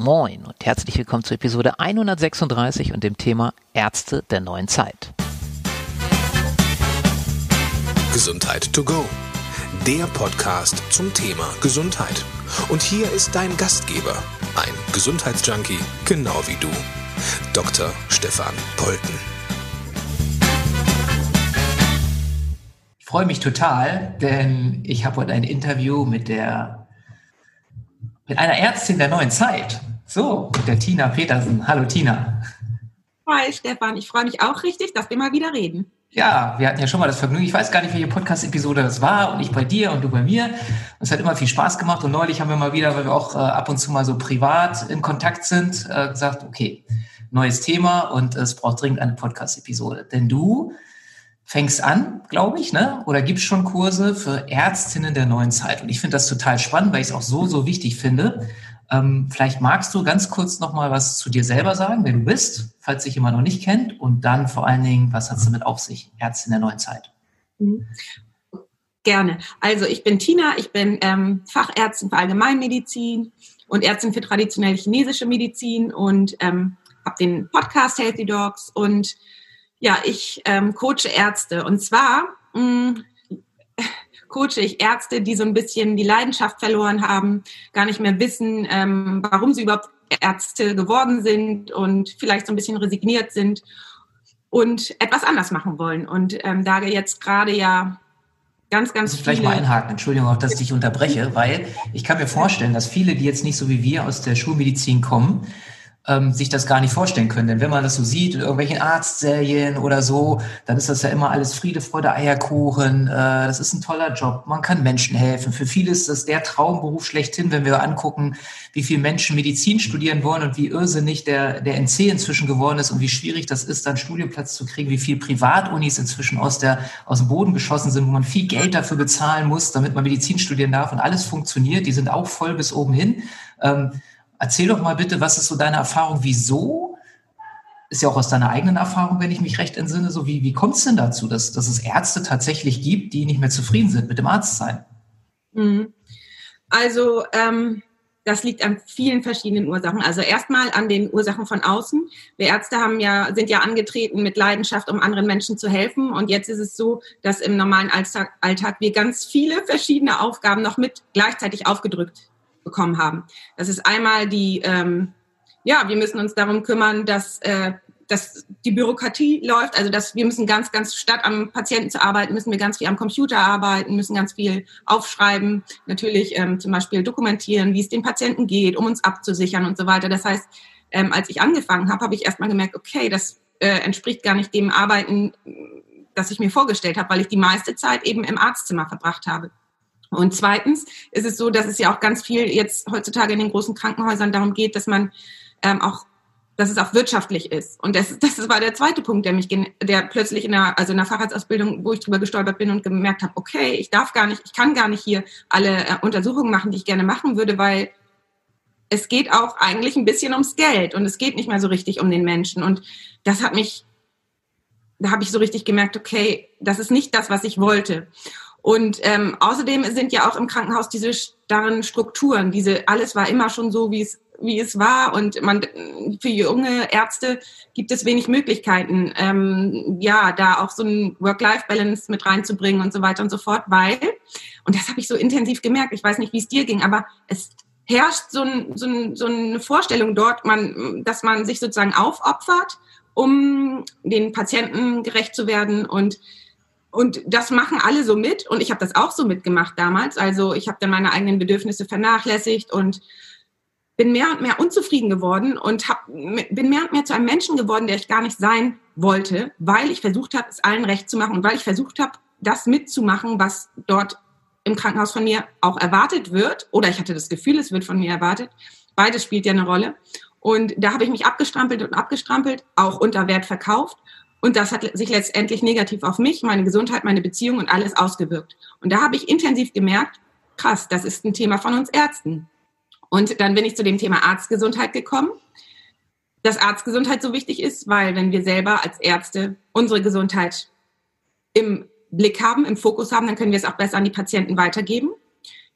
Moin und herzlich willkommen zur Episode 136 und dem Thema Ärzte der neuen Zeit. Gesundheit to go. Der Podcast zum Thema Gesundheit. Und hier ist dein Gastgeber, ein Gesundheitsjunkie, genau wie du, Dr. Stefan Polten. Ich freue mich total, denn ich habe heute ein Interview mit der mit einer Ärztin der neuen Zeit. So, mit der Tina Petersen. Hallo Tina. Hi Stefan, ich freue mich auch richtig, dass wir mal wieder reden. Ja, wir hatten ja schon mal das Vergnügen. Ich weiß gar nicht, welche Podcast-Episode das war und ich bei dir und du bei mir. Es hat immer viel Spaß gemacht und neulich haben wir mal wieder, weil wir auch äh, ab und zu mal so privat in Kontakt sind, äh, gesagt, okay, neues Thema und es braucht dringend eine Podcast-Episode. Denn du fängst an, glaube ich, ne? oder gibst schon Kurse für Ärztinnen der neuen Zeit. Und ich finde das total spannend, weil ich es auch so, so wichtig finde. Ähm, vielleicht magst du ganz kurz noch mal was zu dir selber sagen, wer du bist, falls dich jemand noch nicht kennt. Und dann vor allen Dingen, was hat es damit auf sich, Ärztin der neuen Zeit? Mhm. Gerne. Also ich bin Tina, ich bin ähm, Fachärztin für Allgemeinmedizin und Ärztin für traditionelle chinesische Medizin und ähm, habe den Podcast Healthy Dogs und ja, ich ähm, coache Ärzte und zwar mh, mm, coache ich Ärzte, die so ein bisschen die Leidenschaft verloren haben, gar nicht mehr wissen, ähm, warum sie überhaupt Ärzte geworden sind und vielleicht so ein bisschen resigniert sind und etwas anders machen wollen. Und ähm, da jetzt gerade ja ganz, ganz viele... Vielleicht mal einhaken, Entschuldigung auch, dass ich dich unterbreche, weil ich kann mir vorstellen, dass viele, die jetzt nicht so wie wir aus der Schulmedizin kommen, ähm, sich das gar nicht vorstellen können. Denn wenn man das so sieht in irgendwelchen Arztserien oder so, dann ist das ja immer alles Friede, Freude, Eierkuchen. Äh, das ist ein toller Job. Man kann Menschen helfen. Für viele ist das der Traumberuf schlechthin, wenn wir angucken, wie viele Menschen Medizin studieren wollen und wie irrsinnig der, der NC inzwischen geworden ist und wie schwierig das ist, dann Studienplatz zu kriegen, wie viel Privatunis inzwischen aus, der, aus dem Boden geschossen sind, wo man viel Geld dafür bezahlen muss, damit man Medizin studieren darf und alles funktioniert. Die sind auch voll bis oben hin. Ähm, Erzähl doch mal bitte, was ist so deine Erfahrung? Wieso? Ist ja auch aus deiner eigenen Erfahrung, wenn ich mich recht entsinne, so wie, wie kommt es denn dazu, dass, dass es Ärzte tatsächlich gibt, die nicht mehr zufrieden sind mit dem Arztsein? Mhm. Also, ähm, das liegt an vielen verschiedenen Ursachen. Also erstmal an den Ursachen von außen. Wir Ärzte haben ja, sind ja angetreten mit Leidenschaft, um anderen Menschen zu helfen. Und jetzt ist es so, dass im normalen Alltag, Alltag wir ganz viele verschiedene Aufgaben noch mit gleichzeitig aufgedrückt bekommen haben. Das ist einmal die, ähm, ja, wir müssen uns darum kümmern, dass, äh, dass die Bürokratie läuft, also dass wir müssen ganz, ganz statt am Patienten zu arbeiten, müssen wir ganz viel am Computer arbeiten, müssen ganz viel aufschreiben, natürlich ähm, zum Beispiel dokumentieren, wie es den Patienten geht, um uns abzusichern und so weiter. Das heißt, ähm, als ich angefangen habe, habe ich erstmal gemerkt, okay, das äh, entspricht gar nicht dem Arbeiten, das ich mir vorgestellt habe, weil ich die meiste Zeit eben im Arztzimmer verbracht habe. Und zweitens ist es so, dass es ja auch ganz viel jetzt heutzutage in den großen Krankenhäusern darum geht, dass man ähm, auch, dass es auch wirtschaftlich ist. Und das, das war der zweite Punkt, der mich, der plötzlich in der, also in der Facharztausbildung, wo ich drüber gestolpert bin und gemerkt habe, okay, ich darf gar nicht, ich kann gar nicht hier alle äh, Untersuchungen machen, die ich gerne machen würde, weil es geht auch eigentlich ein bisschen ums Geld und es geht nicht mehr so richtig um den Menschen. Und das hat mich, da habe ich so richtig gemerkt, okay, das ist nicht das, was ich wollte. Und ähm, außerdem sind ja auch im Krankenhaus diese starren Strukturen. Diese alles war immer schon so, wie es wie es war und man für junge Ärzte gibt es wenig Möglichkeiten, ähm, ja, da auch so ein Work-Life-Balance mit reinzubringen und so weiter und so fort, weil und das habe ich so intensiv gemerkt. Ich weiß nicht, wie es dir ging, aber es herrscht so, ein, so, ein, so eine Vorstellung dort, man, dass man sich sozusagen aufopfert, um den Patienten gerecht zu werden und und das machen alle so mit und ich habe das auch so mitgemacht damals. Also ich habe dann meine eigenen Bedürfnisse vernachlässigt und bin mehr und mehr unzufrieden geworden und hab, bin mehr und mehr zu einem Menschen geworden, der ich gar nicht sein wollte, weil ich versucht habe, es allen recht zu machen und weil ich versucht habe, das mitzumachen, was dort im Krankenhaus von mir auch erwartet wird. Oder ich hatte das Gefühl, es wird von mir erwartet. Beides spielt ja eine Rolle. Und da habe ich mich abgestrampelt und abgestrampelt, auch unter Wert verkauft. Und das hat sich letztendlich negativ auf mich, meine Gesundheit, meine Beziehung und alles ausgewirkt. Und da habe ich intensiv gemerkt, krass, das ist ein Thema von uns Ärzten. Und dann bin ich zu dem Thema Arztgesundheit gekommen. Dass Arztgesundheit so wichtig ist, weil wenn wir selber als Ärzte unsere Gesundheit im Blick haben, im Fokus haben, dann können wir es auch besser an die Patienten weitergeben.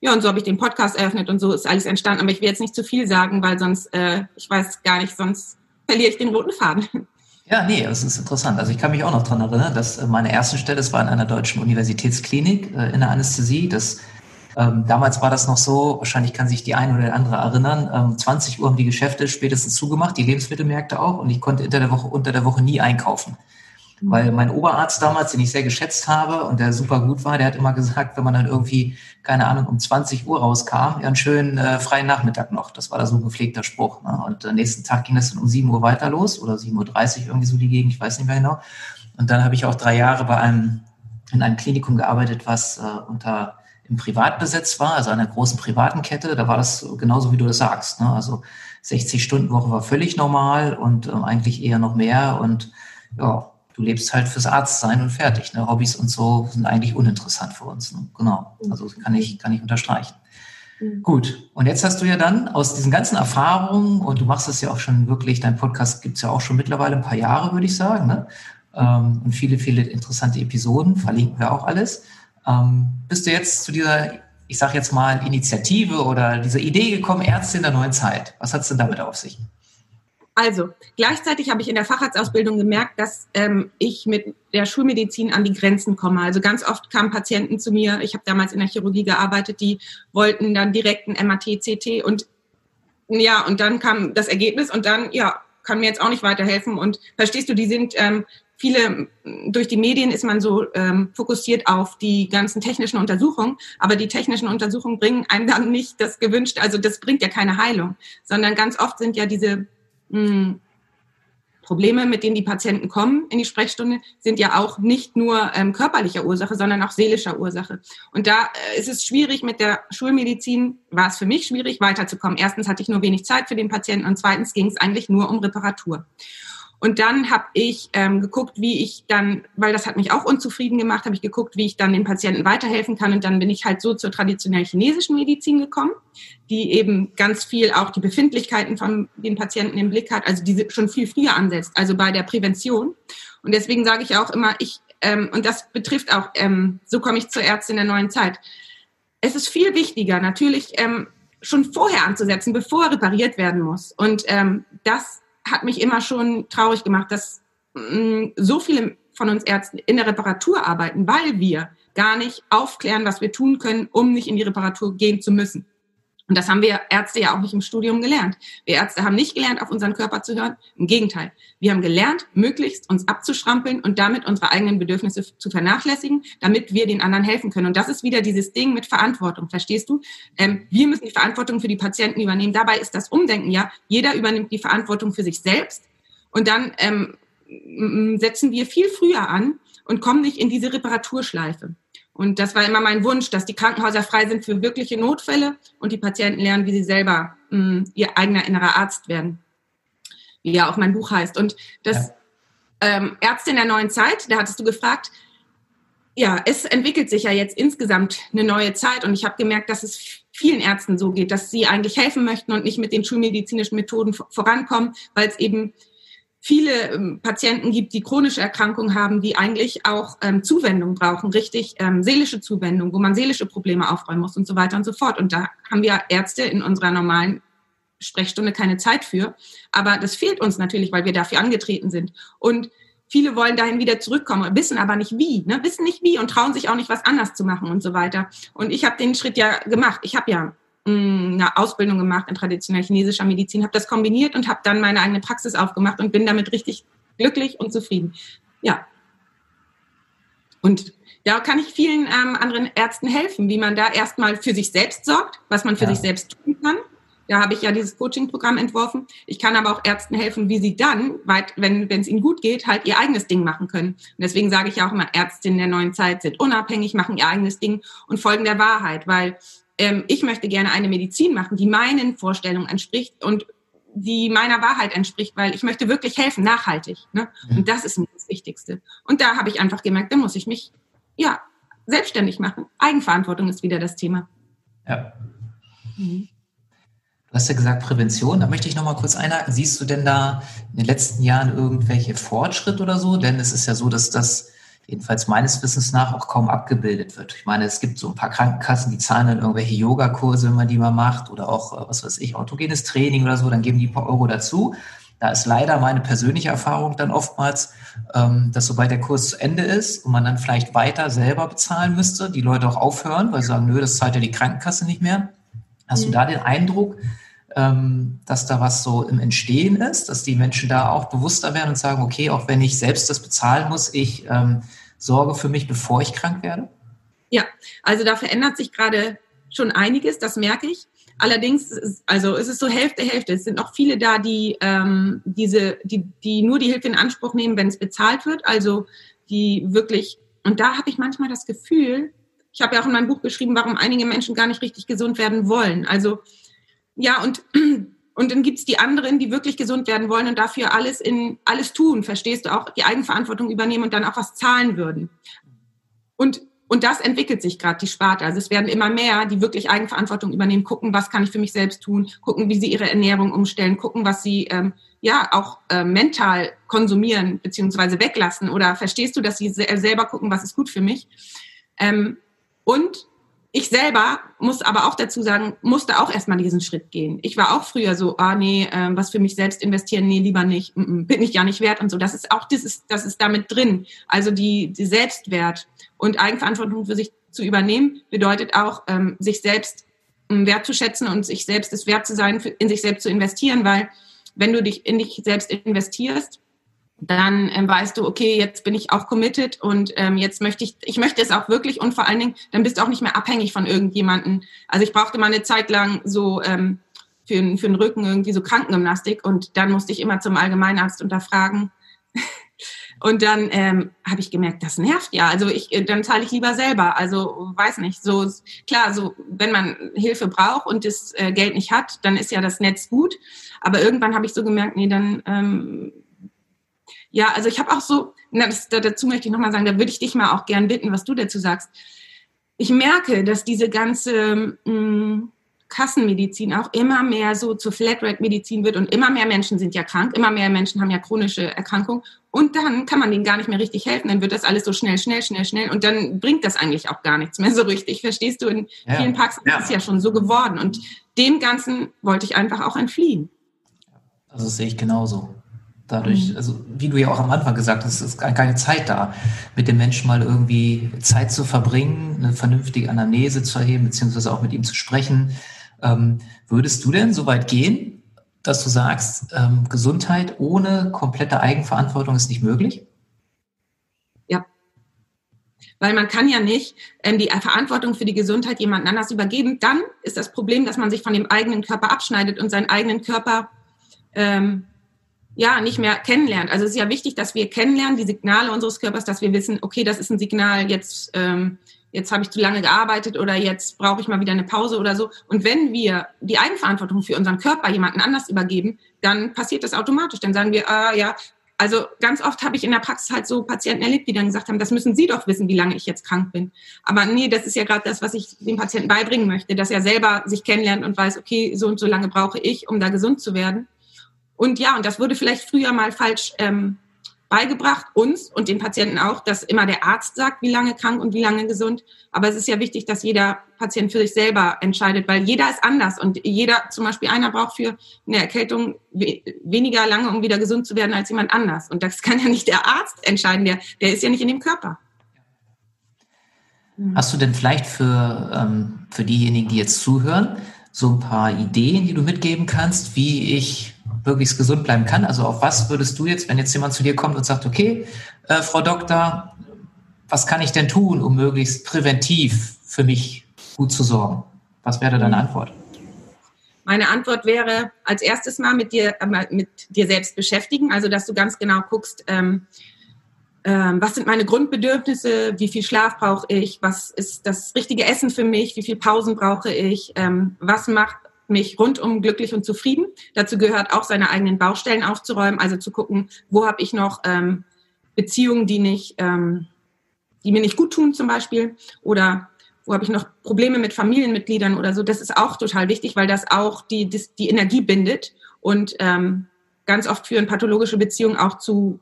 ja, und so habe ich den Podcast eröffnet und so ist alles entstanden. Aber ich will jetzt nicht zu viel sagen, weil sonst, äh, ich weiß gar nicht, sonst verliere ich den roten Faden. Ja, nee, das ist interessant. Also ich kann mich auch noch dran erinnern, dass äh, meine erste Stelle, das war in einer deutschen Universitätsklinik äh, in der Anästhesie. Das ähm, damals war das noch so, wahrscheinlich kann sich die eine oder der andere erinnern, ähm, 20 Uhr haben die Geschäfte spätestens zugemacht, die Lebensmittelmärkte auch, und ich konnte unter der Woche, unter der Woche nie einkaufen. Weil mein Oberarzt damals, den ich sehr geschätzt habe und der super gut war, der hat immer gesagt, wenn man dann irgendwie, keine Ahnung, um 20 Uhr rauskam, ja, einen schönen äh, freien Nachmittag noch. Das war da so ein gepflegter Spruch. Ne? Und am nächsten Tag ging das dann um 7 Uhr weiter los oder 7.30 Uhr irgendwie so die Gegend, ich weiß nicht mehr genau. Und dann habe ich auch drei Jahre bei einem, in einem Klinikum gearbeitet, was äh, unter im Privatbesitz war, also einer großen privaten Kette, da war das genauso, wie du das sagst. Ne? Also 60-Stunden-Woche war völlig normal und äh, eigentlich eher noch mehr. Und ja, du lebst halt fürs Arztsein und fertig. Ne? Hobbys und so sind eigentlich uninteressant für uns. Ne? Genau. Also kann ich, kann ich unterstreichen. Mhm. Gut, und jetzt hast du ja dann aus diesen ganzen Erfahrungen, und du machst es ja auch schon wirklich, dein Podcast gibt es ja auch schon mittlerweile ein paar Jahre, würde ich sagen, ne? Ähm, und viele, viele interessante Episoden, verlinken wir auch alles. Ähm, bist du jetzt zu dieser, ich sage jetzt mal, Initiative oder dieser Idee gekommen, Ärzte in der neuen Zeit? Was hat es denn damit auf sich? Also, gleichzeitig habe ich in der Facharztausbildung gemerkt, dass ähm, ich mit der Schulmedizin an die Grenzen komme. Also ganz oft kamen Patienten zu mir, ich habe damals in der Chirurgie gearbeitet, die wollten dann direkt ein MAT, CT und ja, und dann kam das Ergebnis und dann, ja, kann mir jetzt auch nicht weiterhelfen. Und verstehst du, die sind ähm, viele, durch die Medien ist man so ähm, fokussiert auf die ganzen technischen Untersuchungen, aber die technischen Untersuchungen bringen einem dann nicht das gewünschte, also das bringt ja keine Heilung, sondern ganz oft sind ja diese mh, hm, Probleme, mit denen die Patienten kommen in die Sprechstunde, sind ja auch nicht nur ähm, körperlicher Ursache, sondern auch seelischer Ursache. Und da äh, ist es schwierig mit der Schulmedizin, war es für mich schwierig, weiterzukommen. Erstens hatte ich nur wenig Zeit für den Patienten und zweitens ging es eigentlich nur um Reparatur. Und dann habe ich ähm, geguckt, wie ich dann, weil das hat mich auch unzufrieden gemacht, habe ich geguckt, wie ich dann den Patienten weiterhelfen kann. Und dann bin ich halt so zur traditionell chinesischen Medizin gekommen, die eben ganz viel auch die Befindlichkeiten von den Patienten im Blick hat, also die schon viel früher ansetzt, also bei der Prävention. Und deswegen sage ich auch immer, ich, ähm, und das betrifft auch, ähm, so komme ich zur Ärztin der neuen Zeit. Es ist viel wichtiger, natürlich ähm, schon vorher anzusetzen, bevor repariert werden muss. Und ähm, das hat mich immer schon traurig gemacht, dass mh, mm, so viele von uns Ärzten in der Reparatur arbeiten, weil wir gar nicht aufklären, was wir tun können, um nicht in die Reparatur gehen zu müssen. Und das haben wir Ärzte ja auch nicht im Studium gelernt. Wir Ärzte haben nicht gelernt, auf unseren Körper zu hören. Im Gegenteil. Wir haben gelernt, möglichst uns abzuschrampeln und damit unsere eigenen Bedürfnisse zu vernachlässigen, damit wir den anderen helfen können. Und das ist wieder dieses Ding mit Verantwortung. Verstehst du? Ähm, wir müssen die Verantwortung für die Patienten übernehmen. Dabei ist das Umdenken ja, jeder übernimmt die Verantwortung für sich selbst. Und dann ähm, setzen wir viel früher an und kommen nicht in diese Reparaturschleife. Und das war immer mein Wunsch, dass die Krankenhäuser frei sind für wirkliche Notfälle und die Patienten lernen, wie sie selber mh, mm, ihr eigener innerer Arzt werden. Wie ja auch mein Buch heißt. Und das ja. ähm, Ärztin der neuen Zeit, da hattest du gefragt, ja, es entwickelt sich ja jetzt insgesamt eine neue Zeit und ich habe gemerkt, dass es vielen Ärzten so geht, dass sie eigentlich helfen möchten und nicht mit den schulmedizinischen Methoden vorankommen, weil es eben viele ähm, Patienten gibt, die chronische Erkrankungen haben, die eigentlich auch ähm, Zuwendung brauchen, richtig ähm, seelische Zuwendung, wo man seelische Probleme aufräumen muss und so weiter und so fort. Und da haben wir Ärzte in unserer normalen Sprechstunde keine Zeit für. Aber das fehlt uns natürlich, weil wir dafür angetreten sind. Und viele wollen dahin wieder zurückkommen, wissen aber nicht wie, ne? wissen nicht wie und trauen sich auch nicht, was anders zu machen und so weiter. Und ich habe den Schritt ja gemacht. Ich habe ja eine Ausbildung gemacht in traditionell chinesischer Medizin, habe das kombiniert und habe dann meine eigene Praxis aufgemacht und bin damit richtig glücklich und zufrieden. Ja. Und da kann ich vielen ähm, anderen Ärzten helfen, wie man da erstmal für sich selbst sorgt, was man für ja. sich selbst tun kann. Da habe ich ja dieses Coaching-Programm entworfen. Ich kann aber auch Ärzten helfen, wie sie dann, weit, wenn es ihnen gut geht, halt ihr eigenes Ding machen können. Und deswegen sage ich auch immer, Ärztinnen der neuen Zeit sind unabhängig, machen ihr eigenes Ding und folgen der Wahrheit, weil ähm, ich möchte gerne eine Medizin machen, die meinen Vorstellungen entspricht und die meiner Wahrheit entspricht, weil ich möchte wirklich helfen, nachhaltig. Ne? Mhm. Und das ist mir das Wichtigste. Und da habe ich einfach gemerkt, da muss ich mich ja selbstständig machen. Eigenverantwortung ist wieder das Thema. Ja. Mhm. Du hast ja gesagt Prävention. Da möchte ich noch mal kurz einhaken. Siehst du denn da in den letzten Jahren irgendwelche Fortschritte oder so? Denn es ist ja so, dass das jedenfalls meines Wissens nach auch kaum abgebildet wird. Ich meine, es gibt so ein paar Krankenkassen, die zahlen dann irgendwelche Yogakurse, wenn man die mal macht oder auch, äh, was weiß ich, autogenes Training oder so, dann geben die ein paar Euro dazu. Da ist leider meine persönliche Erfahrung dann oftmals, ähm, dass sobald der Kurs zu Ende ist und man dann vielleicht weiter selber bezahlen müsste, die Leute auch aufhören, weil sie sagen, nö, das zahlt ja die Krankenkasse nicht mehr. Hast mhm. du da den Eindruck, dass da was so im Entstehen ist, dass die Menschen da auch bewusster werden und sagen, okay, auch wenn ich selbst das bezahlen muss, ich ähm, sorge für mich, bevor ich krank werde? Ja, also da verändert sich gerade schon einiges, das merke ich. Allerdings, ist, also es ist so Hälfte, Hälfte. Es sind noch viele da, die ähm, diese, die, die nur die Hilfe in Anspruch nehmen, wenn es bezahlt wird. Also die wirklich, und da habe ich manchmal das Gefühl, ich habe ja auch in meinem Buch geschrieben, warum einige Menschen gar nicht richtig gesund werden wollen. Also ja, und, und dann gibt's die anderen, die wirklich gesund werden wollen und dafür alles in alles tun, verstehst du, auch die Eigenverantwortung übernehmen und dann auch was zahlen würden. Und und das entwickelt sich gerade, die Sparte. Also es werden immer mehr, die wirklich Eigenverantwortung übernehmen, gucken, was kann ich für mich selbst tun, gucken, wie sie ihre Ernährung umstellen, gucken, was sie ähm, ja auch äh, mental konsumieren beziehungsweise weglassen. Oder verstehst du, dass sie selber gucken, was ist gut für mich? Ähm, und ich selber muss aber auch dazu sagen, musste auch erstmal diesen Schritt gehen. Ich war auch früher so, ah nee, äh, was für mich selbst investieren, nee, lieber nicht, mm, mm, bin ich ja nicht wert und so. Das ist auch das ist, das ist damit drin. Also die, die Selbstwert und Eigenverantwortung für sich zu übernehmen, bedeutet auch, ähm, sich selbst ähm, wertzuschätzen und sich selbst es wert zu sein, für, in sich selbst zu investieren, weil wenn du dich in dich selbst investierst, dann ähm, weißt du, okay, jetzt bin ich auch committed und ähm, jetzt möchte ich, ich möchte es auch wirklich und vor allen Dingen, dann bist du auch nicht mehr abhängig von irgendjemanden. Also ich brauchte mal eine Zeit lang so ähm, für, für den Rücken irgendwie so Krankengymnastik und dann musste ich immer zum Allgemeinarzt unterfragen. Und dann ähm, habe ich gemerkt, das nervt ja. Also ich, äh, dann zahle ich lieber selber. Also weiß nicht. So klar, so wenn man Hilfe braucht und das äh, Geld nicht hat, dann ist ja das Netz gut. Aber irgendwann habe ich so gemerkt, nee, dann ähm, ja, also ich habe auch so, na, das, dazu möchte ich nochmal sagen, da würde ich dich mal auch gern bitten, was du dazu sagst. Ich merke, dass diese ganze mh, mm, Kassenmedizin auch immer mehr so zur Flatrate-Medizin wird und immer mehr Menschen sind ja krank, immer mehr Menschen haben ja chronische Erkrankungen und dann kann man denen gar nicht mehr richtig helfen, dann wird das alles so schnell, schnell, schnell, schnell und dann bringt das eigentlich auch gar nichts mehr so richtig. Verstehst du? In ja. vielen Praxen ja. ist es ja schon so geworden und dem Ganzen wollte ich einfach auch entfliehen. Also das sehe ich genauso. Dadurch, mhm. also wie du ja auch am Anfang gesagt hast, ist keine Zeit da, mit dem Menschen mal irgendwie Zeit zu verbringen, eine vernünftige Anamnese zu erheben, beziehungsweise auch mit ihm zu sprechen. Ähm, würdest du denn so weit gehen, dass du sagst, ähm, Gesundheit ohne komplette Eigenverantwortung ist nicht möglich? Ja. Weil man kann ja nicht ähm, die Verantwortung für die Gesundheit jemand anders übergeben. Dann ist das Problem, dass man sich von dem eigenen Körper abschneidet und seinen eigenen Körper ähm, ja, nicht mehr kennenlernt. Also es ist ja wichtig, dass wir kennenlernen, die Signale unseres Körpers, dass wir wissen, okay, das ist ein Signal, jetzt, ähm, jetzt habe ich zu lange gearbeitet oder jetzt brauche ich mal wieder eine Pause oder so. Und wenn wir die Eigenverantwortung für unseren Körper jemanden anders übergeben, dann passiert das automatisch. Dann sagen wir, ah ja, also ganz oft habe ich in der Praxis halt so Patienten erlebt, die dann gesagt haben, das müssen Sie doch wissen, wie lange ich jetzt krank bin. Aber nee, das ist ja gerade das, was ich dem Patienten beibringen möchte, dass er selber sich kennenlernt und weiß, okay, so und so lange brauche ich, um da gesund zu werden. Und ja, und das wurde vielleicht früher mal falsch ähm, beigebracht, uns und den Patienten auch, dass immer der Arzt sagt, wie lange krank und wie lange gesund. Aber es ist ja wichtig, dass jeder Patient für sich selber entscheidet, weil jeder ist anders und jeder, zum Beispiel einer braucht für eine Erkältung we weniger lange, um wieder gesund zu werden, als jemand anders. Und das kann ja nicht der Arzt entscheiden, der, der ist ja nicht in dem Körper. Hast du denn vielleicht für, ähm, für diejenigen, die jetzt zuhören, so ein paar Ideen, die du mitgeben kannst, wie ich möglichst gesund bleiben kann? Also auf was würdest du jetzt, wenn jetzt jemand zu dir kommt und sagt, okay, äh, Frau Doktor, was kann ich denn tun, um möglichst präventiv für mich gut zu sorgen? Was wäre deine. Antwort? Meine Antwort wäre, als erstes mal mit dir, äh, mit dir selbst beschäftigen, also dass du ganz genau guckst, ähm, ähm, was sind meine Grundbedürfnisse, wie viel Schlaf brauche ich, was ist das richtige Essen für mich, wie viel Pausen brauche ich, ähm, was macht mich rundum glücklich und zufrieden. Dazu gehört auch seine eigenen Baustellen aufzuräumen, also zu gucken, wo habe ich noch ähm, Beziehungen, die nicht, ähm, die mir nicht gut tun zum Beispiel, oder wo habe ich noch Probleme mit Familienmitgliedern oder so. Das ist auch total wichtig, weil das auch die, die, Energie bindet und ähm, ganz oft führen pathologische Beziehungen auch zu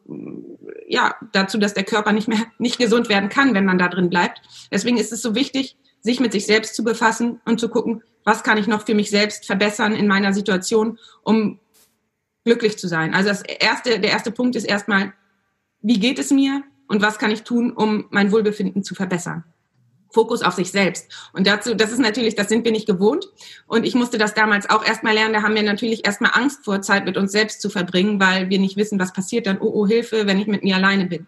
ja dazu, dass der Körper nicht mehr nicht gesund werden kann, wenn man da drin bleibt. Deswegen ist es so wichtig, sich mit sich selbst zu befassen und zu gucken, was kann ich noch für mich selbst verbessern in meiner Situation, um glücklich zu sein. Also das erste, der erste Punkt ist erstmal, wie geht es mir und was kann ich tun, um mein Wohlbefinden zu verbessern? Fokus auf sich selbst. Und dazu, das ist natürlich, das sind wir nicht gewohnt. Und ich musste das damals auch erstmal lernen. Da haben wir natürlich erstmal Angst vor, Zeit mit uns selbst zu verbringen, weil wir nicht wissen, was passiert dann. Oh, oh, Hilfe, wenn ich mit mir alleine bin.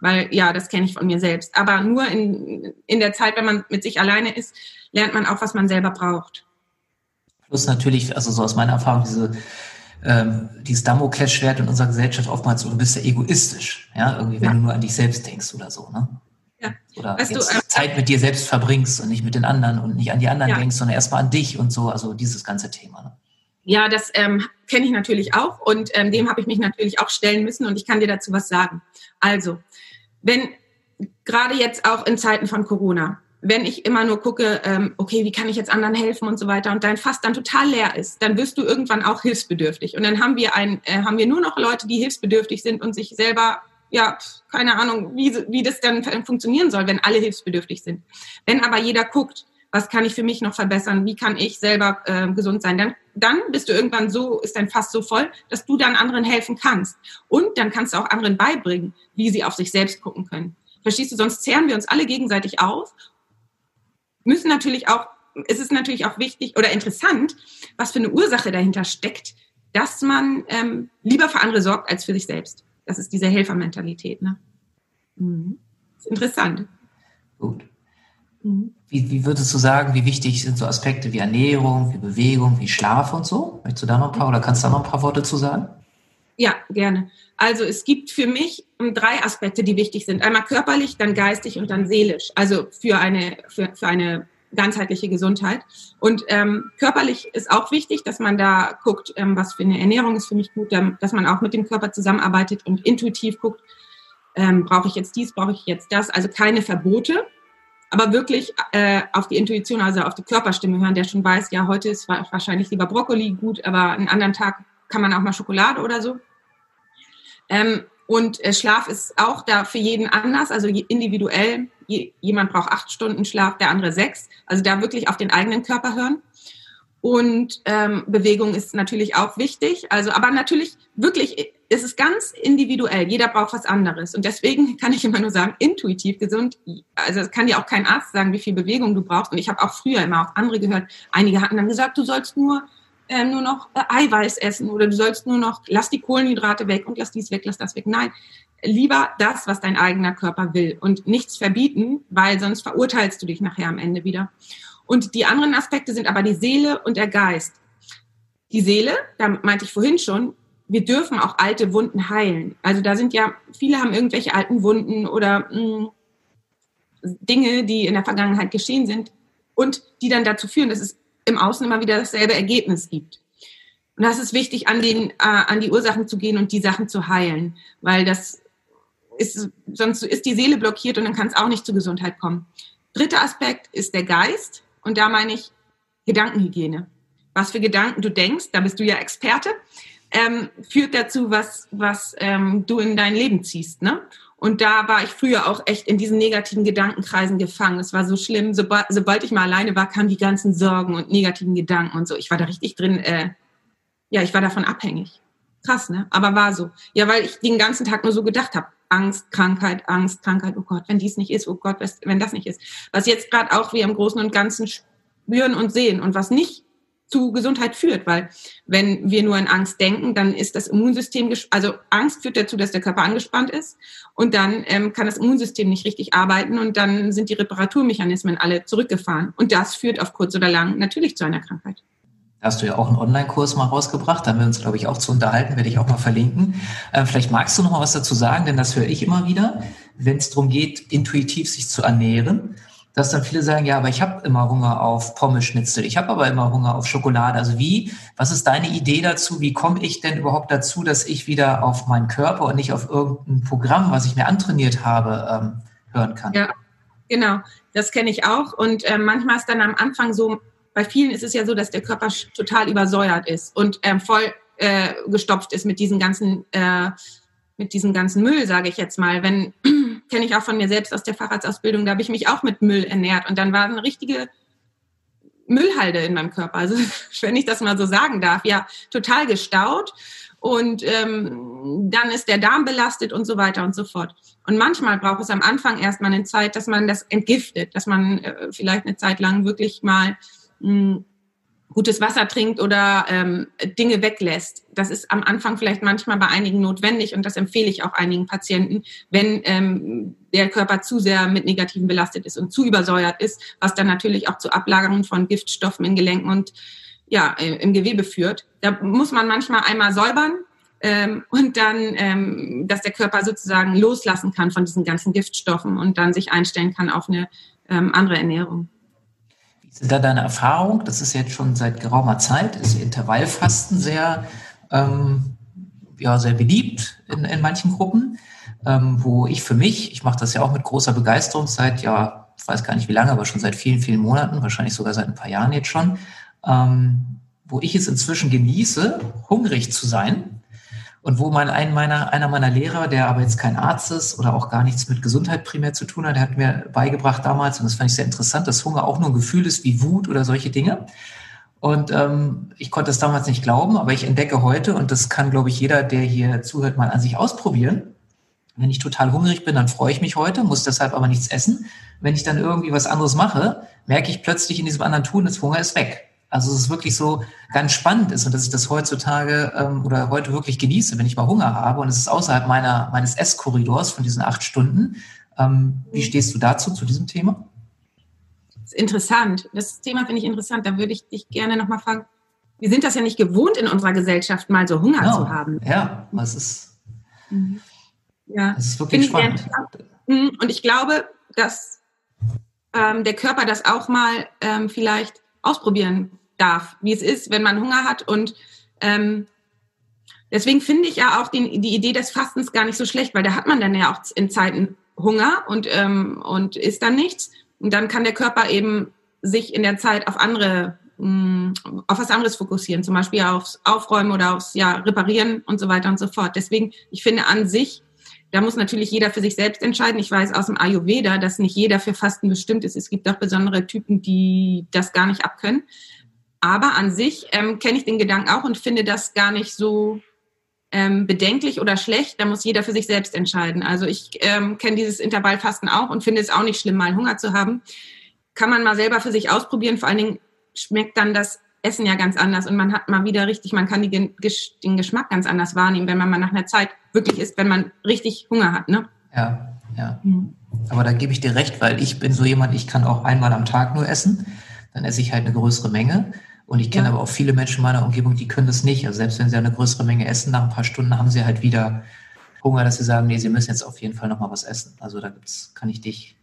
Weil, ja, das kenne ich von mir selbst. Aber nur in, in der Zeit, wenn man mit sich alleine ist, lernt man auch, was man selber braucht. Plus natürlich, also so aus meiner Erfahrung, diese, ähm, dieses Damoklesschwert in unserer Gesellschaft oftmals so, du bist ja egoistisch, ja, irgendwie, wenn ja. du nur an dich selbst denkst oder so, ne? Ja. Oder weißt jetzt du, äh, Zeit mit dir selbst verbringst und nicht mit den anderen und nicht an die anderen ja. denkst, sondern erstmal an dich und so, also dieses ganze Thema. Ne? Ja, das ähm, kenne ich natürlich auch und ähm, dem habe ich mich natürlich auch stellen müssen und ich kann dir dazu was sagen. Also, wenn gerade jetzt auch in Zeiten von Corona, wenn ich immer nur gucke, ähm, okay, wie kann ich jetzt anderen helfen und so weiter und dein Fass dann total leer ist, dann wirst du irgendwann auch hilfsbedürftig. Und dann haben wir ein, äh, haben wir nur noch Leute, die hilfsbedürftig sind und sich selber ja, keine Ahnung, wie, wie das dann funktionieren soll, wenn alle hilfsbedürftig sind. Wenn aber jeder guckt, was kann ich für mich noch verbessern, wie kann ich selber äh, gesund sein, dann, dann bist du irgendwann so, ist dein Fass so voll, dass du dann anderen helfen kannst. Und dann kannst du auch anderen beibringen, wie sie auf sich selbst gucken können. Verstehst du, sonst zehren wir uns alle gegenseitig auf, müssen natürlich auch, es ist natürlich auch wichtig oder interessant, was für eine Ursache dahinter steckt, dass man ähm, lieber für andere sorgt als für sich selbst. Das ist diese Helfermentalität. Ne? Mhm. ist interessant. Gut. Mhm. Wie, wie würdest du sagen, wie wichtig sind so Aspekte wie Ernährung, wie Bewegung, wie Schlaf und so? Möchtest du da noch ein paar oder kannst du da noch ein paar Worte zu sagen? Ja, gerne. Also es gibt für mich drei Aspekte, die wichtig sind. Einmal körperlich, dann geistig und dann seelisch. Also für eine, für, für eine ganzheitliche Gesundheit. Und ähm, körperlich ist auch wichtig, dass man da guckt, ähm, was für eine Ernährung ist für mich gut, ähm, dass man auch mit dem Körper zusammenarbeitet und intuitiv guckt, ähm, brauche ich jetzt dies, brauche ich jetzt das. Also keine Verbote, aber wirklich äh, auf die Intuition, also auf die Körperstimme hören, der schon weiß, ja, heute ist wahrscheinlich lieber Brokkoli gut, aber einen anderen Tag kann man auch mal Schokolade oder so. Ähm, und äh, Schlaf ist auch da für jeden anders, also individuell. Jemand braucht acht Stunden Schlaf, der andere sechs. Also da wirklich auf den eigenen Körper hören. Und ähm, Bewegung ist natürlich auch wichtig. Also, aber natürlich wirklich ist es ganz individuell. Jeder braucht was anderes. Und deswegen kann ich immer nur sagen, intuitiv gesund. Also es kann dir auch kein Arzt sagen, wie viel Bewegung du brauchst. Und ich habe auch früher immer auf andere gehört. Einige hatten dann gesagt, du sollst nur äh, nur noch äh, Eiweiß essen oder du sollst nur noch, lass die Kohlenhydrate weg und lass dies weg, lass das weg. Nein, lieber das, was dein eigener Körper will und nichts verbieten, weil sonst verurteilst du dich nachher am Ende wieder. Und die anderen Aspekte sind aber die Seele und der Geist. Die Seele, da meinte ich vorhin schon, wir dürfen auch alte Wunden heilen. Also da sind ja, viele haben irgendwelche alten Wunden oder mh, mm, Dinge, die in der Vergangenheit geschehen sind und die dann dazu führen, dass es im Außen immer wieder dasselbe Ergebnis gibt. Und das ist wichtig, an, den, äh, an die Ursachen zu gehen und die Sachen zu heilen, weil das ist, sonst ist die Seele blockiert und dann kann es auch nicht zur Gesundheit kommen. Dritter Aspekt ist der Geist und da meine ich Gedankenhygiene. Was für Gedanken du denkst, da bist du ja Experte, ähm, führt dazu, was, was ähm, du in dein Leben ziehst. Ne? Und da war ich früher auch echt in diesen negativen Gedankenkreisen gefangen. Es war so schlimm. Sobald, sobald ich mal alleine war, kamen die ganzen Sorgen und negativen Gedanken und so. Ich war da richtig drin. Äh, ja, ich war davon abhängig. Krass, ne? Aber war so. Ja, weil ich den ganzen Tag nur so gedacht habe. Angst, Krankheit, Angst, Krankheit. Oh Gott, wenn dies nicht ist. Oh Gott, wenn das nicht ist. Was jetzt gerade auch wir im Großen und Ganzen spüren und sehen und was nicht zu Gesundheit führt, weil wenn wir nur in Angst denken, dann ist das Immunsystem, also Angst führt dazu, dass der Körper angespannt ist und dann ähm, kann das Immunsystem nicht richtig arbeiten und dann sind die Reparaturmechanismen alle zurückgefahren und das führt auf kurz oder lang natürlich zu einer Krankheit. Hast du ja auch einen Online-Kurs mal rausgebracht, da haben wir uns, glaube ich, auch zu unterhalten, werde ich auch mal verlinken. Äh, vielleicht magst du noch mal was dazu sagen, denn das höre ich immer wieder, wenn es darum geht, intuitiv sich zu ernähren dass dann viele sagen, ja, aber ich habe immer Hunger auf Pommeschnitzel, ich habe aber immer Hunger auf Schokolade. Also wie, was ist deine Idee dazu? Wie komme ich denn überhaupt dazu, dass ich wieder auf meinen Körper und nicht auf irgendein Programm, was ich mir antrainiert habe, ähm, hören kann? Ja, genau. Das kenne ich auch. Und äh, manchmal ist dann am Anfang so, bei vielen ist es ja so, dass der Körper total übersäuert ist und ähm, voll äh, gestopft ist mit diesen ganzen äh, mit diesem ganzen Müll, sage ich jetzt mal. Wenn, kenne ich auch von mir selbst aus der Fahrradsausbildung, da habe ich mich auch mit Müll ernährt und dann war eine richtige Müllhalde in meinem Körper. Also wenn ich das mal so sagen darf, ja, total gestaut und ähm, dann ist der Darm belastet und so weiter und so fort. Und manchmal braucht es am Anfang erstmal eine Zeit, dass man das entgiftet, dass man äh, vielleicht eine Zeit lang wirklich mal mh, gutes Wasser trinkt oder ähm, Dinge weglässt. Das ist am Anfang vielleicht manchmal bei einigen notwendig und das empfehle ich auch einigen Patienten, wenn ähm, der Körper zu sehr mit Negativen belastet ist und zu übersäuert ist, was dann natürlich auch zu Ablagerungen von Giftstoffen in Gelenken und ja, äh, im Gewebe führt. Da muss man manchmal einmal säubern ähm, und dann, ähm, dass der Körper sozusagen loslassen kann von diesen ganzen Giftstoffen und dann sich einstellen kann auf eine ähm, andere Ernährung. Sind da deine Erfahrung? Das ist jetzt schon seit geraumer Zeit, ist Intervallfasten sehr, ähm, ja, sehr beliebt in, in manchen Gruppen, ähm, wo ich für mich, ich mache das ja auch mit großer Begeisterung seit, ja, ich weiß gar nicht wie lange, aber schon seit vielen, vielen Monaten, wahrscheinlich sogar seit ein paar Jahren jetzt schon, ähm, wo ich es inzwischen genieße, hungrig zu sein und wo mein, ein meiner, einer meiner Lehrer, der aber jetzt kein Arzt ist oder auch gar nichts mit Gesundheit primär zu tun hat, der hat mir beigebracht damals, und das fand ich sehr interessant, dass Hunger auch nur ein Gefühl ist wie Wut oder solche Dinge. Und ähm, ich konnte es damals nicht glauben, aber ich entdecke heute, und das kann, glaube ich, jeder, der hier zuhört, mal an sich ausprobieren. Wenn ich total hungrig bin, dann freue ich mich heute, muss deshalb aber nichts essen. Wenn ich dann irgendwie was anderes mache, merke ich plötzlich in diesem anderen Tun, das Hunger ist weg. Also es ist wirklich so ganz spannend ist und dass ich das heutzutage ähm, oder heute wirklich genieße, wenn ich mal Hunger habe und es ist außerhalb meiner meines Esskorridors von diesen acht Stunden. Ähm, wie stehst du dazu zu diesem Thema? Das ist interessant. Das Thema finde ich interessant. Da würde ich dich gerne noch mal fragen. Wir sind das ja nicht gewohnt in unserer Gesellschaft, mal so Hunger genau. zu haben. Ja, was ist? Mhm. Ja, das ist wirklich spannend. Mhm. Und ich glaube, dass ähm, der Körper das auch mal ähm, vielleicht ausprobieren darf, wie es ist, wenn man Hunger hat. Und ähm, deswegen finde ich ja auch die, die Idee des Fastens gar nicht so schlecht, weil da hat man dann ja auch in Zeiten Hunger und, ähm, und isst dann nichts. Und dann kann der Körper eben sich in der Zeit auf andere, mh, mm, auf was anderes fokussieren, zum Beispiel aufs Aufräumen oder aufs ja, Reparieren und so weiter und so fort. Deswegen, ich finde an sich, da muss natürlich jeder für sich selbst entscheiden. Ich weiß aus dem Ayurveda, dass nicht jeder für Fasten bestimmt ist. Es gibt auch besondere Typen, die das gar nicht abkönnen. Aber an sich ähm, kenne ich den Gedanken auch und finde das gar nicht so ähm, bedenklich oder schlecht. Da muss jeder für sich selbst entscheiden. Also ich ähm, kenne dieses Intervallfasten auch und finde es auch nicht schlimm, mal Hunger zu haben. Kann man mal selber für sich ausprobieren. Vor allen Dingen schmeckt dann das Essen ja ganz anders und man hat mal wieder richtig, man kann die, den Geschmack ganz anders wahrnehmen, wenn man mal nach einer Zeit wirklich isst, wenn man richtig Hunger hat. Ne? Ja, ja. Mhm. Aber da gebe ich dir recht, weil ich bin so jemand, ich kann auch einmal am Tag nur essen. Dann esse ich halt eine größere Menge. Und ich kenne ja. aber auch viele Menschen in meiner Umgebung, die können das nicht. Also selbst wenn sie eine größere Menge essen, nach ein paar Stunden haben sie halt wieder Hunger, dass sie sagen, nee, sie müssen jetzt auf jeden Fall nochmal was essen. Also da gibt's, kann ich dich,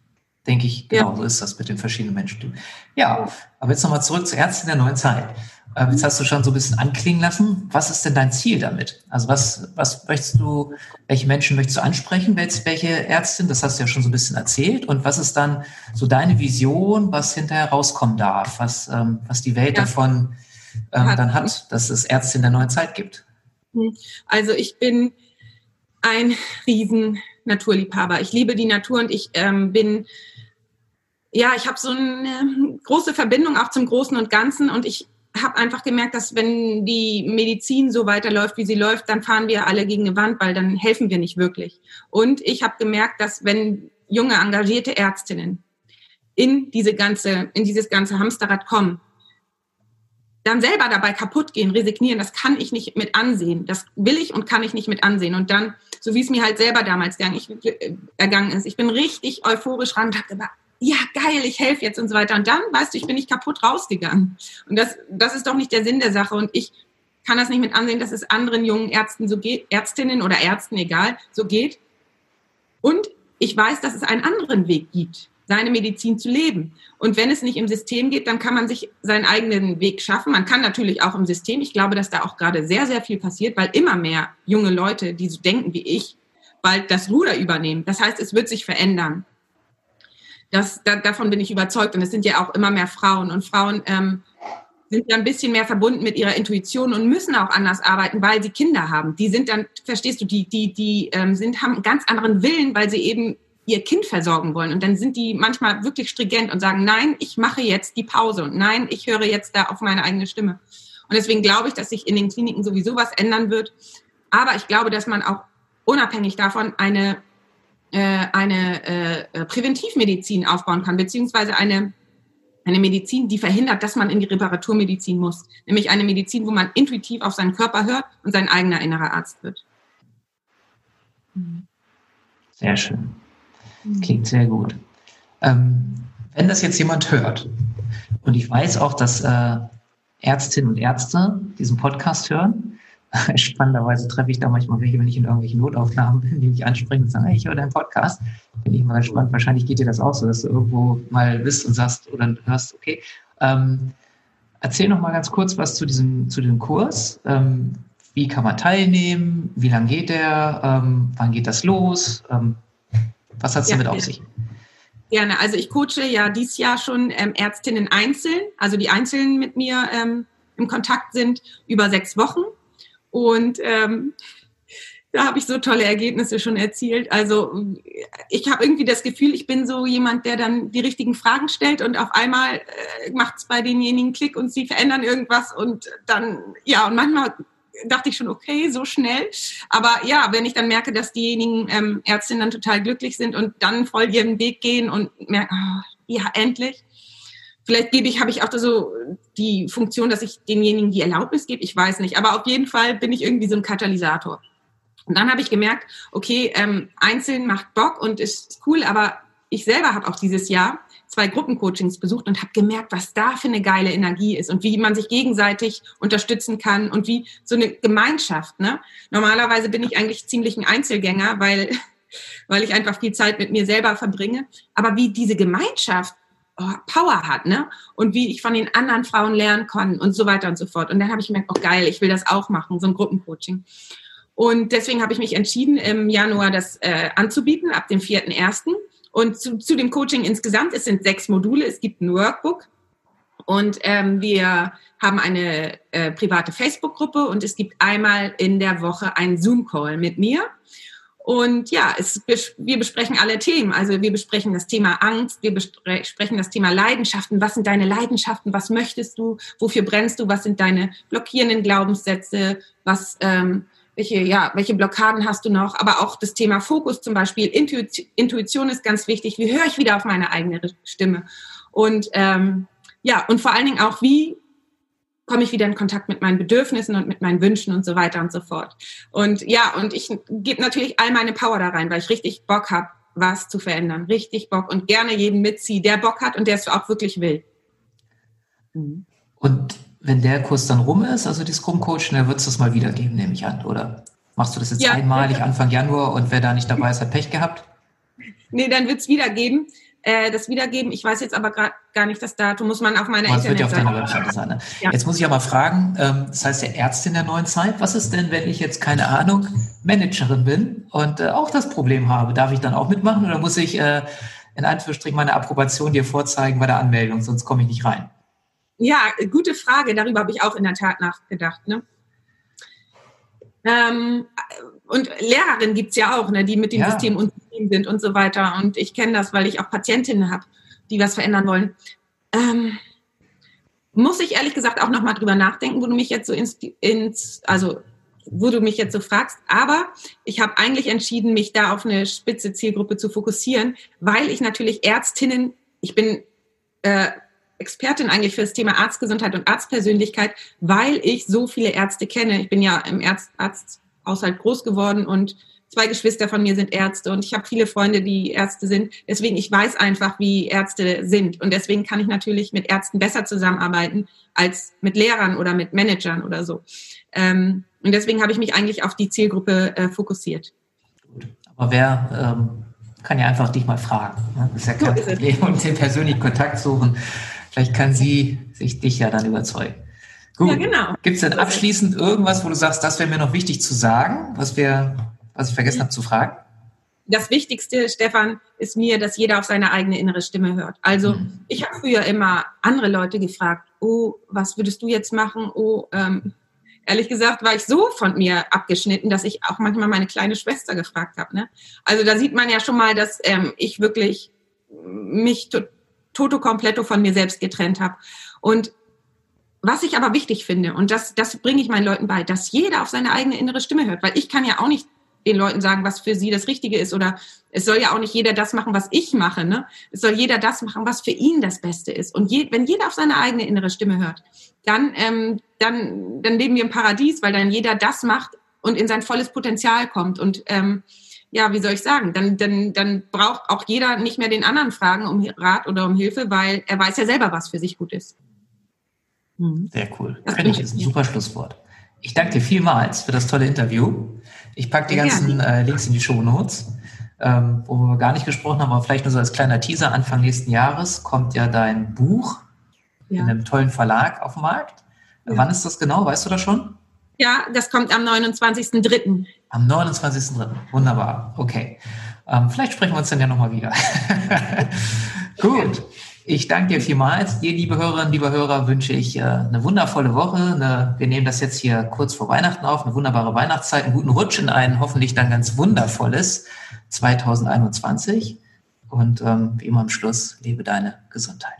denke ich, genau ja. so ist das mit den verschiedenen Menschen. Ja, aber jetzt nochmal zurück zur Ärztin der neuen Zeit. Ähm, jetzt hast du schon so ein bisschen anklingen lassen. Was ist denn dein Ziel damit? Also was, was möchtest du, welche Menschen möchtest du ansprechen? Welche Ärztin? Das hast du ja schon so ein bisschen erzählt. Und was ist dann so deine Vision, was hinterher rauskommen darf, was, ähm, was die Welt ja. davon ähm, hat. dann hat, dass es Ärztin der neuen Zeit gibt? Hm. Also ich bin ein riesen Naturliebhaber. Ich liebe die Natur und ich ähm, bin ja, ich habe so eine große Verbindung auch zum Großen und Ganzen und ich habe einfach gemerkt, dass wenn die Medizin so weiterläuft, wie sie läuft, dann fahren wir alle gegen eine Wand, weil dann helfen wir nicht wirklich. Und ich habe gemerkt, dass wenn junge engagierte Ärztinnen in diese ganze, in dieses ganze Hamsterrad kommen, dann selber dabei kaputt gehen, resignieren, das kann ich nicht mit ansehen. Das will ich und kann ich nicht mit ansehen. Und dann, so wie es mir halt selber damals ergangen ist, ich bin richtig euphorisch ran und habe ja, geil, ich helfe jetzt und so weiter. Und dann, weißt du, ich bin nicht kaputt rausgegangen. Und das, das ist doch nicht der Sinn der Sache. Und ich kann das nicht mit ansehen, dass es anderen jungen Ärzten so geht, Ärztinnen oder Ärzten, egal, so geht. Und ich weiß, dass es einen anderen Weg gibt, seine Medizin zu leben. Und wenn es nicht im System geht, dann kann man sich seinen eigenen Weg schaffen. Man kann natürlich auch im System. Ich glaube, dass da auch gerade sehr, sehr viel passiert, weil immer mehr junge Leute, die so denken wie ich, bald das Ruder übernehmen. Das heißt, es wird sich verändern. Das, da, davon bin ich überzeugt. Und es sind ja auch immer mehr Frauen. Und Frauen ähm, sind ja ein bisschen mehr verbunden mit ihrer Intuition und müssen auch anders arbeiten, weil sie Kinder haben. Die sind dann, verstehst du, die, die, die ähm, sind, haben einen ganz anderen Willen, weil sie eben ihr Kind versorgen wollen. Und dann sind die manchmal wirklich stringent und sagen, nein, ich mache jetzt die Pause und nein, ich höre jetzt da auf meine eigene Stimme. Und deswegen glaube ich, dass sich in den Kliniken sowieso was ändern wird. Aber ich glaube, dass man auch unabhängig davon eine, eine äh, Präventivmedizin aufbauen kann, beziehungsweise eine, eine Medizin, die verhindert, dass man in die Reparaturmedizin muss. Nämlich eine Medizin, wo man intuitiv auf seinen Körper hört und sein eigener innerer Arzt wird. Sehr schön. Klingt sehr gut. Ähm, wenn das jetzt jemand hört, und ich weiß auch, dass äh, Ärztinnen und Ärzte diesen Podcast hören, spannenderweise treffe ich da manchmal welche, wenn ich in irgendwelchen Notaufnahmen bin, die mich ansprechen und sagen, hey, ich höre deinen Podcast. Bin ich mal gespannt. Wahrscheinlich geht dir das auch so, dass du irgendwo mal bist und sagst oder hörst, okay. Ähm, erzähl noch mal ganz kurz was zu diesem, zu dem Kurs. Ähm, wie kann man teilnehmen? Wie lange geht der? Ähm, wann geht das los? Ähm, was hat es ja, damit auf sich? Gerne. Also ich coache ja dieses Jahr schon ähm, Ärztinnen einzeln, also die einzeln mit mir ähm, im Kontakt sind, über sechs Wochen. Und ähm, da habe ich so tolle Ergebnisse schon erzielt. Also ich habe irgendwie das Gefühl, ich bin so jemand, der dann die richtigen Fragen stellt und auf einmal äh, macht es bei denjenigen Klick und sie verändern irgendwas und dann, ja, und manchmal dachte ich schon, okay, so schnell. Aber ja, wenn ich dann merke, dass diejenigen ähm, Ärztinnen dann total glücklich sind und dann voll ihren Weg gehen und merken, oh, ja, endlich. Vielleicht gebe ich, habe ich auch so die Funktion, dass ich denjenigen die Erlaubnis gebe. Ich weiß nicht. Aber auf jeden Fall bin ich irgendwie so ein Katalysator. Und dann habe ich gemerkt, okay, ähm, einzeln macht Bock und ist cool, aber ich selber habe auch dieses Jahr zwei Gruppencoachings besucht und habe gemerkt, was da für eine geile Energie ist und wie man sich gegenseitig unterstützen kann und wie so eine Gemeinschaft. Ne? Normalerweise bin ich eigentlich ziemlich ein Einzelgänger, weil, weil ich einfach viel Zeit mit mir selber verbringe. Aber wie diese Gemeinschaft Power hat, ne? Und wie ich von den anderen Frauen lernen kann und so weiter und so fort. Und dann habe ich gemerkt, oh geil, ich will das auch machen, so ein Gruppencoaching. Und deswegen habe ich mich entschieden, im Januar das äh, anzubieten, ab dem 4.1. Und zu, zu dem Coaching insgesamt, es sind sechs Module, es gibt ein Workbook und ähm, wir haben eine äh, private Facebook-Gruppe und es gibt einmal in der Woche einen Zoom-Call mit mir. Und ja, es, wir besprechen alle Themen. Also wir besprechen das Thema Angst, wir besprechen das Thema Leidenschaften. Was sind deine Leidenschaften? Was möchtest du? Wofür brennst du? Was sind deine blockierenden Glaubenssätze? Was ähm, welche, ja, welche Blockaden hast du noch, aber auch das Thema Fokus zum Beispiel, Intuition ist ganz wichtig, wie höre ich wieder auf meine eigene Stimme und ähm, ja, und vor allen Dingen auch, wie komme ich wieder in Kontakt mit meinen Bedürfnissen und mit meinen Wünschen und so weiter und so fort. Und ja, und ich gebe natürlich all meine Power da rein, weil ich richtig Bock habe, was zu verändern, richtig Bock und gerne jeden mitziehe, der Bock hat und der es auch wirklich will. Und wenn der Kurs dann rum ist, also die Scrum Coach, dann wird es das mal wieder geben, nehme ich an, oder? Machst du das jetzt ja, einmalig. Anfang Januar und wer da nicht dabei ist, hat Pech gehabt? Nee, dann wird es wieder geben. Äh, das wiedergeben. Ich weiß jetzt aber gar nicht das Datum, muss man auf meiner oh, Internetseite. Das wird ja auf deiner Webseite sein. Ne? Ja. Jetzt muss ich aber fragen, ähm, das heißt der Ärztin der neuen Zeit, was ist denn, wenn ich jetzt, keine Ahnung, Managerin bin und äh, auch das Problem habe? Darf ich dann auch mitmachen oder muss ich äh, in Anführungsstrichen meine Approbation dir vorzeigen bei der Anmeldung, sonst komme ich nicht rein? Ja, gute Frage. Darüber habe ich auch in der Tat nachgedacht. Ne? Ähm, und Lehrerinnen gibt es ja auch, ne, die mit dem ja. System unzufrieden sind und so weiter. Und ich kenne das, weil ich auch Patientinnen habe, die was verändern wollen. Ähm, muss ich ehrlich gesagt auch nochmal drüber nachdenken, wo du mich jetzt so ins, ins, also wo du mich jetzt so fragst. Aber ich habe eigentlich entschieden, mich da auf eine spitze Zielgruppe zu fokussieren, weil ich natürlich Ärztinnen, ich bin äh, Expertin eigentlich für das Thema Arztgesundheit und Arztpersönlichkeit, weil ich so viele Ärzte kenne. Ich bin ja im Arzt, Arzthaushalt groß geworden und zwei Geschwister von mir sind Ärzte und ich habe viele Freunde, die Ärzte sind. Deswegen, ich weiß einfach, wie Ärzte sind. Und deswegen kann ich natürlich mit Ärzten besser zusammenarbeiten als mit Lehrern oder mit Managern oder so. Ähm, und deswegen habe ich mich eigentlich auf die Zielgruppe äh, fokussiert. Aber wer ähm, kann ja einfach dich mal fragen. Ne? Das ist ja kein so Problem und den persönlichen Kontakt suchen. Vielleicht kann sie sich dich ja dann überzeugen. Gut. Ja, genau. Gibt es denn abschließend irgendwas, wo du sagst, das wäre mir noch wichtig zu sagen, was wir, was ich vergessen habe zu fragen? das Wichtigste, Stefan, ist mir, dass jeder auf seine eigene innere Stimme hört. Also mhm. ich habe früher immer andere Leute gefragt, oh, was würdest du jetzt machen? Oh, ähm, ehrlich gesagt war ich so von mir abgeschnitten, dass ich auch manchmal meine kleine Schwester gefragt habe. Ne? Also da sieht man ja schon mal, dass ähm, ich wirklich mich to toto completo von mir selbst getrennt habe. Und was ich aber wichtig finde, und das, das bringe ich meinen Leuten bei, dass jeder auf seine eigene innere Stimme hört, weil ich kann ja auch nicht den Leuten sagen, was für sie das Richtige ist. Oder es soll ja auch nicht jeder das machen, was ich mache. Ne? Es soll jeder das machen, was für ihn das Beste ist. Und je, wenn jeder auf seine eigene innere Stimme hört, dann, ähm, dann, dann leben wir im Paradies, weil dann jeder das macht und in sein volles Potenzial kommt. Und ähm, ja, wie soll ich sagen, dann, dann, dann braucht auch jeder nicht mehr den anderen fragen um Rat oder um Hilfe, weil er weiß ja selber, was für sich gut ist. Mhm. Sehr cool. Das finde ich ist ein super Schlusswort. Ich danke dir vielmals für das tolle Interview. Ich packe die ganzen äh, Links in die Show Notes, ähm, wo wir gar nicht gesprochen haben, aber vielleicht nur so als kleiner Teaser. Anfang nächsten Jahres kommt ja dein Buch ja. in einem tollen Verlag auf den Markt. Ja. Wann ist das genau? Weißt du das schon? Ja, das kommt am 29.03. Am 29.03. Wunderbar. Okay. Ähm, vielleicht sprechen wir uns dann ja nochmal wieder. Gut. Ich danke dir vielmals. Dir, liebe Hörerinnen, liebe Hörer, wünsche ich äh, eine wundervolle Woche. Wir nehmen das jetzt hier kurz vor Weihnachten auf, eine wunderbare Weihnachtszeit, einen guten Rutsch in ein hoffentlich dann ganz wundervolles 2021. Und ähm, wie immer am Schluss, lebe deine Gesundheit.